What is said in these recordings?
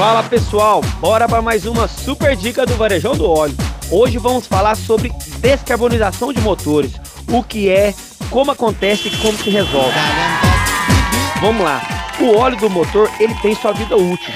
Fala pessoal, bora para mais uma super dica do Varejão do Óleo. Hoje vamos falar sobre descarbonização de motores, o que é, como acontece e como se resolve. Vamos lá. O óleo do motor ele tem sua vida útil.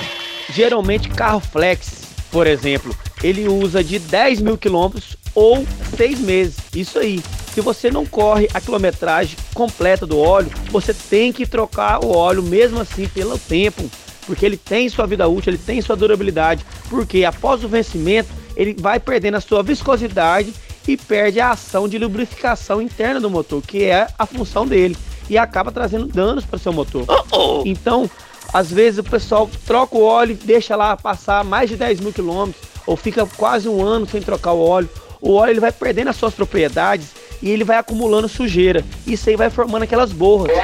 Geralmente carro flex, por exemplo, ele usa de 10 mil quilômetros ou 6 meses. Isso aí. Se você não corre a quilometragem completa do óleo, você tem que trocar o óleo mesmo assim pelo tempo porque ele tem sua vida útil, ele tem sua durabilidade, porque após o vencimento ele vai perdendo a sua viscosidade e perde a ação de lubrificação interna do motor, que é a função dele, e acaba trazendo danos para seu motor. -oh. Então, às vezes o pessoal troca o óleo e deixa lá passar mais de 10 mil quilômetros, ou fica quase um ano sem trocar o óleo. O óleo ele vai perdendo as suas propriedades e ele vai acumulando sujeira. Isso aí vai formando aquelas borras.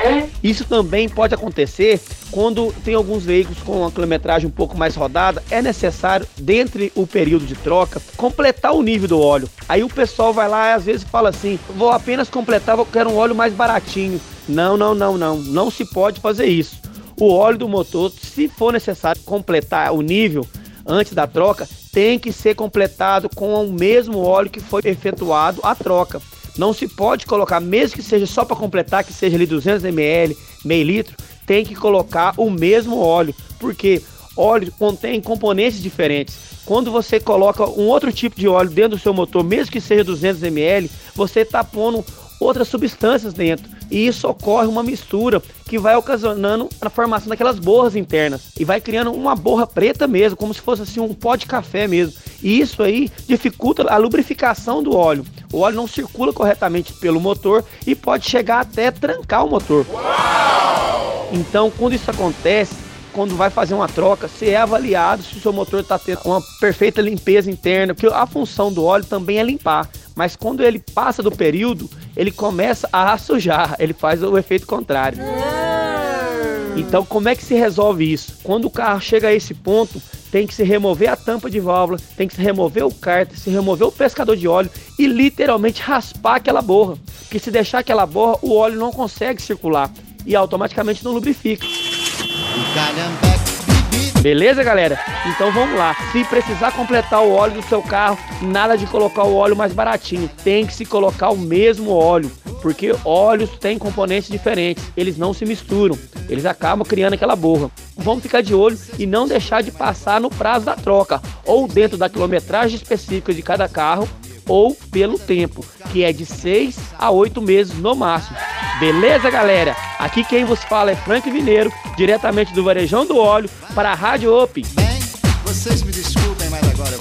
Isso também pode acontecer quando tem alguns veículos com uma quilometragem um pouco mais rodada, é necessário, dentre o período de troca, completar o nível do óleo. Aí o pessoal vai lá e às vezes fala assim: vou apenas completar, vou quero um óleo mais baratinho. Não, não, não, não. Não se pode fazer isso. O óleo do motor, se for necessário completar o nível antes da troca, tem que ser completado com o mesmo óleo que foi efetuado a troca. Não se pode colocar, mesmo que seja só para completar, que seja ali 200 ml, meio litro, tem que colocar o mesmo óleo, porque óleo contém componentes diferentes. Quando você coloca um outro tipo de óleo dentro do seu motor, mesmo que seja 200 ml, você está pondo outras substâncias dentro. E isso ocorre uma mistura que vai ocasionando a formação daquelas borras internas e vai criando uma borra preta mesmo, como se fosse assim um pó de café mesmo. E isso aí dificulta a lubrificação do óleo. O óleo não circula corretamente pelo motor e pode chegar até trancar o motor. Então, quando isso acontece, quando vai fazer uma troca, se é avaliado se o seu motor está tendo uma perfeita limpeza interna, porque a função do óleo também é limpar. Mas quando ele passa do período, ele começa a sujar, ele faz o efeito contrário. Então, como é que se resolve isso? Quando o carro chega a esse ponto, tem que se remover a tampa de válvula, tem que se remover o cárter, se remover o pescador de óleo e literalmente raspar aquela borra. Porque se deixar aquela borra, o óleo não consegue circular e automaticamente não lubrifica. Beleza, galera? Então vamos lá. Se precisar completar o óleo do seu carro, nada de colocar o óleo mais baratinho. Tem que se colocar o mesmo óleo, porque óleos têm componentes diferentes. Eles não se misturam. Eles acabam criando aquela borra. Vamos ficar de olho e não deixar de passar no prazo da troca, ou dentro da quilometragem específica de cada carro, ou pelo tempo, que é de 6 a 8 meses no máximo. Beleza, galera? Aqui quem vos fala é Frank Mineiro, diretamente do Varejão do Óleo, para a Rádio OP. Bem, vocês me desculpem, mas agora